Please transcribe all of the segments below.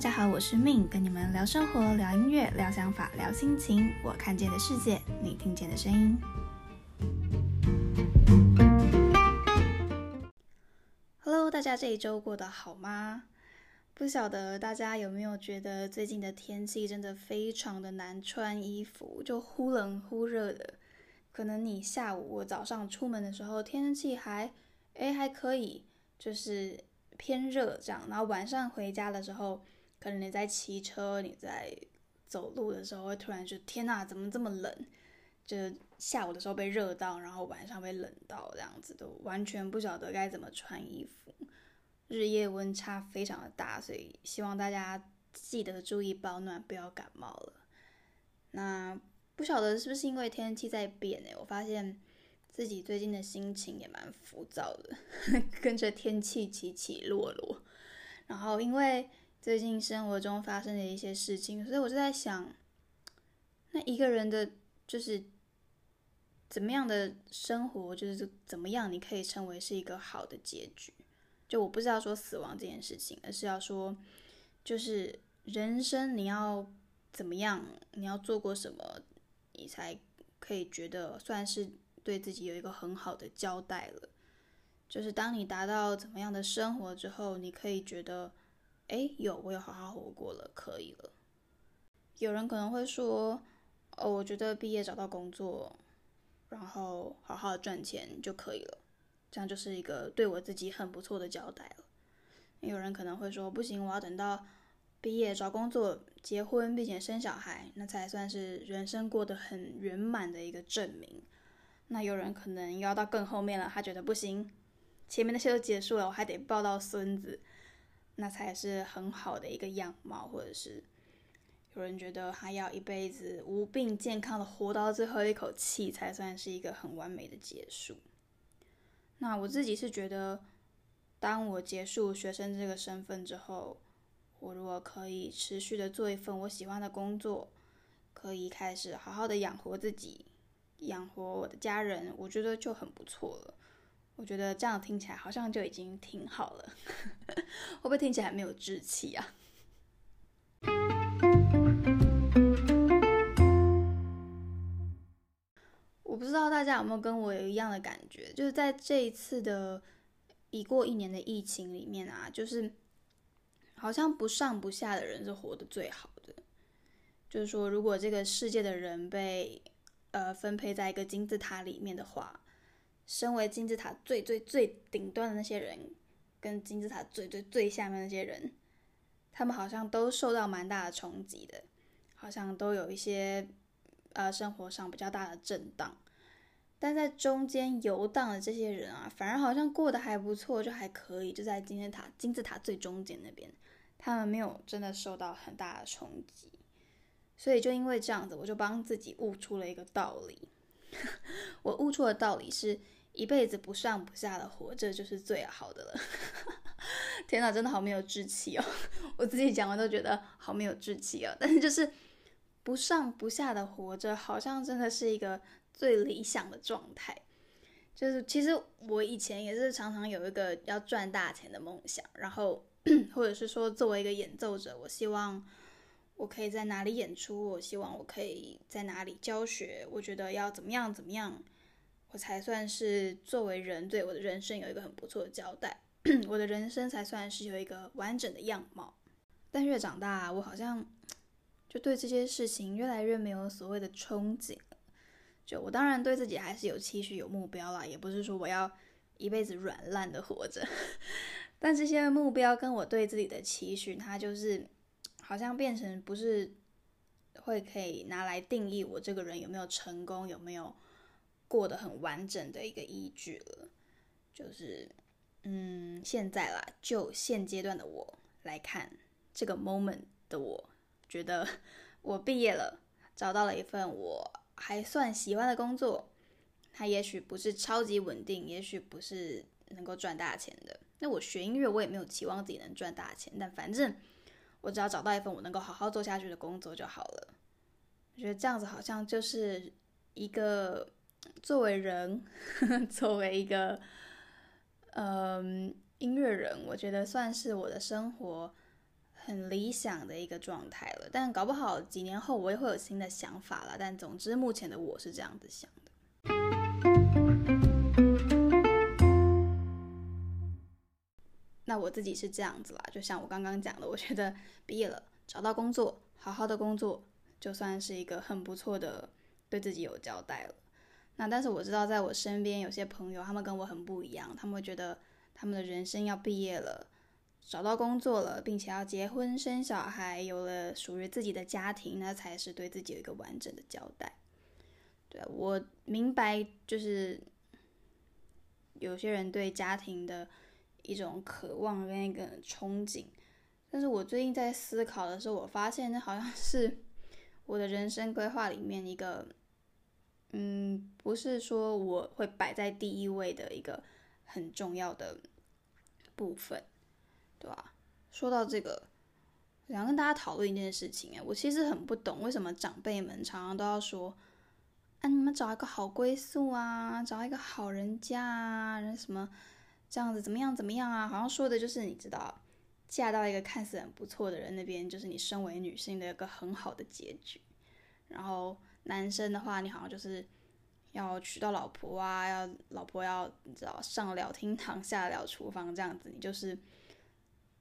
大家好，我是 Min，跟你们聊生活、聊音乐、聊想法、聊心情。我看见的世界，你听见的声音。Hello，大家这一周过得好吗？不晓得大家有没有觉得最近的天气真的非常的难穿衣服，就忽冷忽热的。可能你下午、我早上出门的时候天气还哎还可以，就是偏热这样，然后晚上回家的时候。可能你在骑车，你在走路的时候，会突然就天哪，怎么这么冷？就下午的时候被热到，然后晚上被冷到，这样子都完全不晓得该怎么穿衣服。日夜温差非常的大，所以希望大家记得注意保暖，不要感冒了。那不晓得是不是因为天气在变呢？我发现自己最近的心情也蛮浮躁的，跟着天气起起落落。然后因为最近生活中发生的一些事情，所以我就在想，那一个人的就是怎么样的生活，就是怎么样你可以称为是一个好的结局？就我不是要说死亡这件事情，而是要说，就是人生你要怎么样，你要做过什么，你才可以觉得算是对自己有一个很好的交代了。就是当你达到怎么样的生活之后，你可以觉得。哎，有我有好好活过了，可以了。有人可能会说，哦，我觉得毕业找到工作，然后好好赚钱就可以了，这样就是一个对我自己很不错的交代了。有人可能会说，不行，我要等到毕业找工作、结婚并且生小孩，那才算是人生过得很圆满的一个证明。那有人可能要到更后面了，他觉得不行，前面那些都结束了，我还得抱到孙子。那才是很好的一个样貌，或者是有人觉得他要一辈子无病健康的活到最后一口气，才算是一个很完美的结束。那我自己是觉得，当我结束学生这个身份之后，我如果可以持续的做一份我喜欢的工作，可以开始好好的养活自己，养活我的家人，我觉得就很不错了。我觉得这样听起来好像就已经挺好了，会不会听起来没有志气啊？我不知道大家有没有跟我有一样的感觉，就是在这一次的已过一年的疫情里面啊，就是好像不上不下的人是活得最好的。就是说，如果这个世界的人被呃分配在一个金字塔里面的话。身为金字塔最最最顶端的那些人，跟金字塔最最最下面那些人，他们好像都受到蛮大的冲击的，好像都有一些呃生活上比较大的震荡。但在中间游荡的这些人啊，反而好像过得还不错，就还可以，就在金字塔金字塔最中间那边，他们没有真的受到很大的冲击。所以就因为这样子，我就帮自己悟出了一个道理。我悟出的道理是。一辈子不上不下的活着就是最好的了。天哪，真的好没有志气哦！我自己讲完都觉得好没有志气哦。但是就是不上不下的活着，好像真的是一个最理想的状态。就是其实我以前也是常常有一个要赚大钱的梦想，然后 或者是说作为一个演奏者，我希望我可以在哪里演出，我希望我可以在哪里教学，我觉得要怎么样怎么样。我才算是作为人对我的人生有一个很不错的交代，我的人生才算是有一个完整的样貌。但越长大，我好像就对这些事情越来越没有所谓的憧憬就我当然对自己还是有期许、有目标啦，也不是说我要一辈子软烂的活着。但这些目标跟我对自己的期许，它就是好像变成不是会可以拿来定义我这个人有没有成功，有没有。过得很完整的一个依据了，就是，嗯，现在啦，就现阶段的我来看，这个 moment 的我，觉得 我毕业了，找到了一份我还算喜欢的工作，它也许不是超级稳定，也许不是能够赚大钱的。那我学音乐，我也没有期望自己能赚大钱，但反正我只要找到一份我能够好好做下去的工作就好了。我觉得这样子好像就是一个。作为人，作为一个嗯音乐人，我觉得算是我的生活很理想的一个状态了。但搞不好几年后我也会有新的想法了。但总之，目前的我是这样子想的。那我自己是这样子啦，就像我刚刚讲的，我觉得 毕业了，找到工作，好好的工作，就算是一个很不错的，对自己有交代了。那但是我知道，在我身边有些朋友，他们跟我很不一样，他们会觉得他们的人生要毕业了，找到工作了，并且要结婚生小孩，有了属于自己的家庭，那才是对自己有一个完整的交代。对我明白，就是有些人对家庭的。一种渴望跟一个憧憬，但是我最近在思考的时候，我发现那好像是我的人生规划里面一个，嗯，不是说我会摆在第一位的一个很重要的部分，对吧？说到这个，想跟大家讨论一件事情哎，我其实很不懂为什么长辈们常常都要说，啊，你们找一个好归宿啊，找一个好人家啊，人什么。这样子怎么样？怎么样啊？好像说的就是你知道，嫁到一个看似很不错的人那边，就是你身为女性的一个很好的结局。然后男生的话，你好像就是要娶到老婆啊，要老婆要你知道上了厅堂，下了厨房，这样子你就是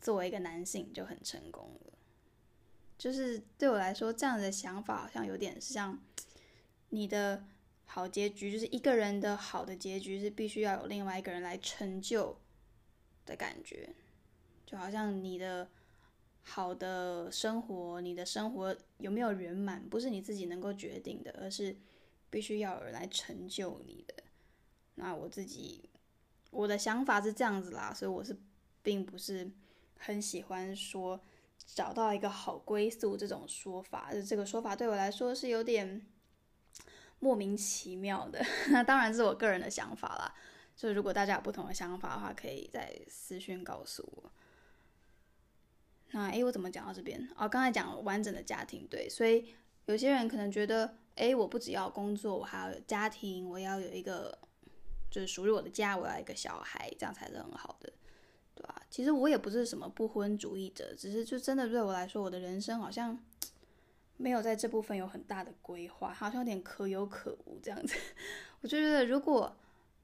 作为一个男性就很成功了。就是对我来说，这样的想法好像有点像你的。好结局就是一个人的好的结局是必须要有另外一个人来成就的感觉，就好像你的好的生活，你的生活有没有圆满，不是你自己能够决定的，而是必须要有人来成就你的。那我自己我的想法是这样子啦，所以我是并不是很喜欢说找到一个好归宿这种说法，就这个说法对我来说是有点。莫名其妙的，那当然是我个人的想法啦。就如果大家有不同的想法的话，可以在私讯告诉我。那诶，我怎么讲到这边？哦，刚才讲完整的家庭，对，所以有些人可能觉得，诶，我不只要工作，我还要有家庭，我要有一个就是属于我的家，我要一个小孩，这样才是很好的，对吧？其实我也不是什么不婚主义者，只是就真的对我来说，我的人生好像。没有在这部分有很大的规划，好像有点可有可无这样子。我就觉得，如果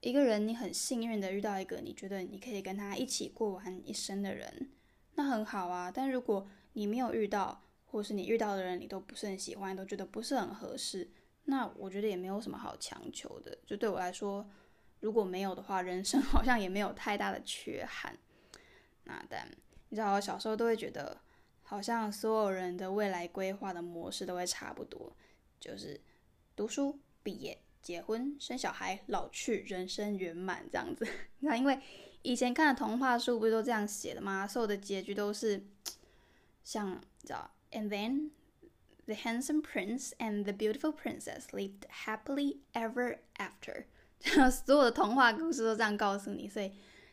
一个人你很幸运的遇到一个你觉得你可以跟他一起过完一生的人，那很好啊。但如果你没有遇到，或是你遇到的人你都不是很喜欢，都觉得不是很合适，那我觉得也没有什么好强求的。就对我来说，如果没有的话，人生 好像也没有太大的缺憾。那但你知道，我小时候都会觉得。好像所有人的未来规划的模式都会差不多，就是读书、毕业、结婚、生小孩、老去、人生圆满这样子。那因为以前看的童话书不是都这样写的吗？所有的结局都是像，叫？And then the handsome prince and the beautiful princess lived happily ever after。这样所有的童话故事都这样告诉你，所以。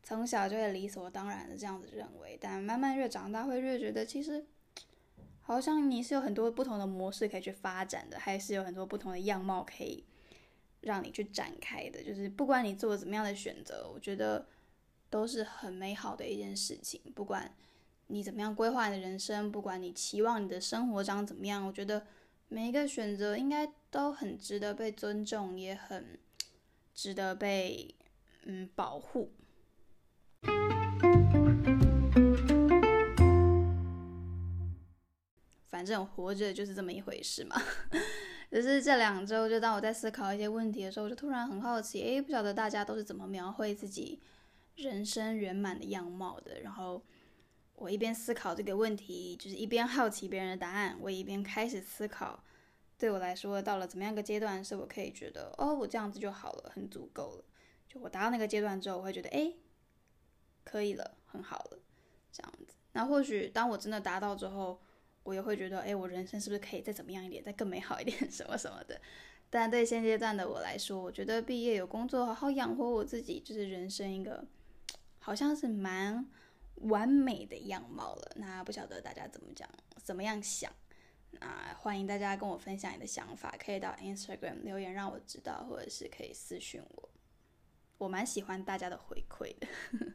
从小就会理所当然的这样子认为，但慢慢越长大会越觉得，其实好像你是有很多不同的模式可以去发展的，还是有很多不同的样貌可以让你去展开的。就是不管你做怎么样的选择，我觉得都是很美好的一件事情。不管你怎么样规划你的人生，不管你期望你的生活长怎么样，我觉得每一个选择应该都很值得被尊重，也很值得被嗯保护。反正活着就是这么一回事嘛。只是这两周，就当我在思考一些问题的时候，我就突然很好奇，诶，不晓得大家都是怎么描绘自己人生圆满的样貌的。然后我一边思考这个问题，就是一边好奇别人的答案，我一边开始思考，对我来说，到了怎么样一个阶段，是我可以觉得，哦，我这样子就好了，很足够了。就我达到那个阶段之后，我会觉得，诶，可以了，很好了，这样子。那或许当我真的达到之后，我也会觉得，哎，我人生是不是可以再怎么样一点，再更美好一点，什么什么的。但对现阶段的我来说，我觉得毕业有工作，好好养活我自己，就是人生一个好像是蛮完美的样貌了。那不晓得大家怎么讲，怎么样想？那欢迎大家跟我分享你的想法，可以到 Instagram 留言让我知道，或者是可以私信我。我蛮喜欢大家的回馈的。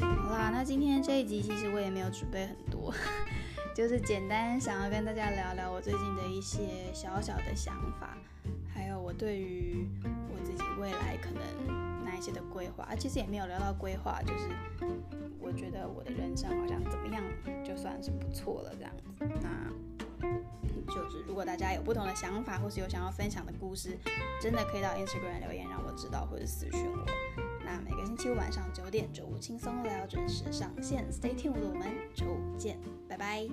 好啦，那今天这一集其实我也没有准备很多。就是简单想要跟大家聊聊我最近的一些小小的想法，还有我对于我自己未来可能哪一些的规划。其实也没有聊到规划，就是我觉得我的人生好像怎么样就算是不错了这样子。那就是如果大家有不同的想法，或是有想要分享的故事，真的可以到 Instagram 留言让我知道，或者私讯我。每个星期五晚上九点，周五轻松聊，准时上线。Stay tuned，我们周五见，拜拜。